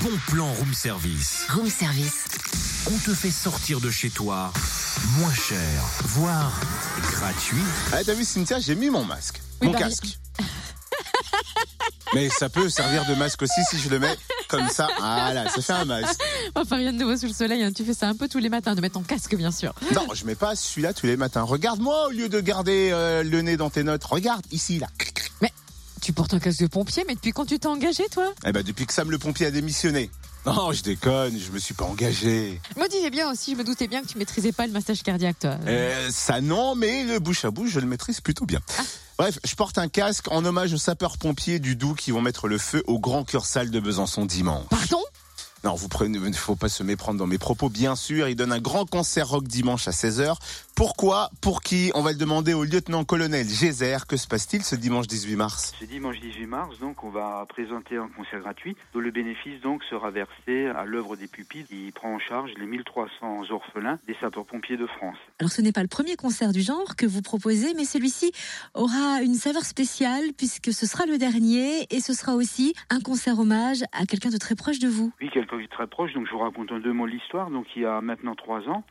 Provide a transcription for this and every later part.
bons plans room service. Room service. On te fait sortir de chez toi moins cher, voire gratuit. Ah, t'as vu, Cynthia, j'ai mis mon masque. Oui, mon bah, casque. Mais ça peut servir de masque aussi si je le mets comme ça. Voilà, ça fait un masque. Enfin, rien de nouveau sous le soleil. hein. Tu fais ça un peu tous les matins, de mettre ton casque, bien sûr. Non, je mets pas celui-là tous les matins. Regarde-moi au lieu de garder euh, le nez dans tes notes. Regarde ici là. Tu portes un casque de pompier, mais depuis quand tu t'es engagé, toi Eh ben depuis que Sam le pompier a démissionné. Non, je déconne, je me suis pas engagé. Je me disais bien aussi, je me doutais bien que tu maîtrisais pas le massage cardiaque, toi. Euh, ça non, mais le bouche à bouche, je le maîtrise plutôt bien. Bref, je porte un casque en hommage aux sapeurs-pompiers du Doubs qui vont mettre le feu au grand cœur sale de Besançon dimanche. Pardon? Non, vous prenez, il ne faut pas se méprendre dans mes propos, bien sûr. Il donne un grand concert rock dimanche à 16h. Pourquoi? Pour qui? On va le demander au lieutenant-colonel Gézer. Que se passe-t-il ce dimanche 18 mars? Ce dimanche 18 mars, donc, on va présenter un concert gratuit dont le bénéfice donc sera versé à l'œuvre des pupilles qui prend en charge les 1300 orphelins des sapeurs-pompiers de France. Alors ce n'est pas le premier concert du genre que vous proposez, mais celui-ci aura une saveur spéciale puisque ce sera le dernier et ce sera aussi un concert hommage à quelqu'un de très proche de vous. Oui, quelqu'un très proche, donc je vous raconte en deux mots l'histoire. Donc il y a maintenant trois ans,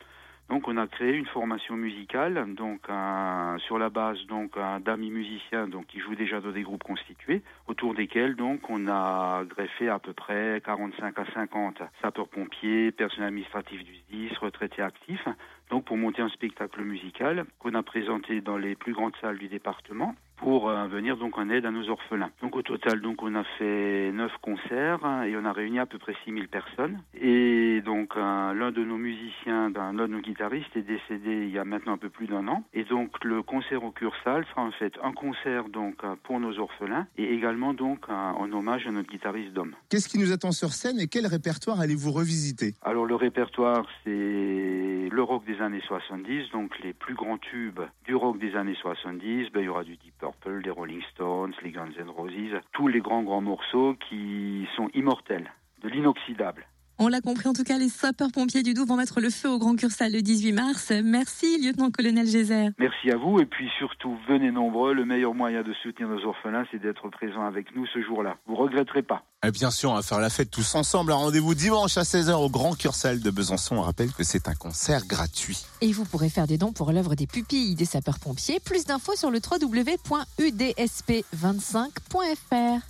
donc on a créé une formation musicale, donc un- sur la base donc d'amis musiciens donc qui jouent déjà dans des groupes constitués, autour desquels donc on a greffé à peu près 45 à 50 sapeurs-pompiers, personnel administratif du SDIS, retraités actifs, donc pour monter un spectacle musical qu'on a présenté dans les plus grandes salles du département pour euh, venir donc en aide à nos orphelins. Donc au total donc on a fait neuf concerts hein, et on a réuni à peu près 6000 personnes et donc euh, l'un de nos musiciens, ben, l'un de nos guitaristes est décédé il y a maintenant un peu plus d'un an et donc le concert au Cursal sera en fait un concert donc euh, pour nos orphelins et également donc en hommage à notre guitariste d'homme. Qu'est-ce qui nous attend sur scène et quel répertoire allez-vous revisiter? Alors le répertoire, c'est le rock des années 70, donc les plus grands tubes du rock des années 70. Ben, il y aura du Deep Purple, des Rolling Stones, les Guns N' Roses, tous les grands grands morceaux qui sont immortels, de l'inoxydable. On l'a compris en tout cas, les sapeurs-pompiers du Doubs vont mettre le feu au Grand Cursal le 18 mars. Merci lieutenant-colonel Gézer. Merci à vous et puis surtout venez nombreux. Le meilleur moyen de soutenir nos orphelins, c'est d'être présent avec nous ce jour-là. Vous regretterez pas. Eh bien sûr, on va faire la fête tous ensemble. Rendez-vous dimanche à 16h au Grand Cursal de Besançon. On rappelle que c'est un concert gratuit. Et vous pourrez faire des dons pour l'œuvre des pupilles des sapeurs-pompiers. Plus d'infos sur le www.udsp25.fr.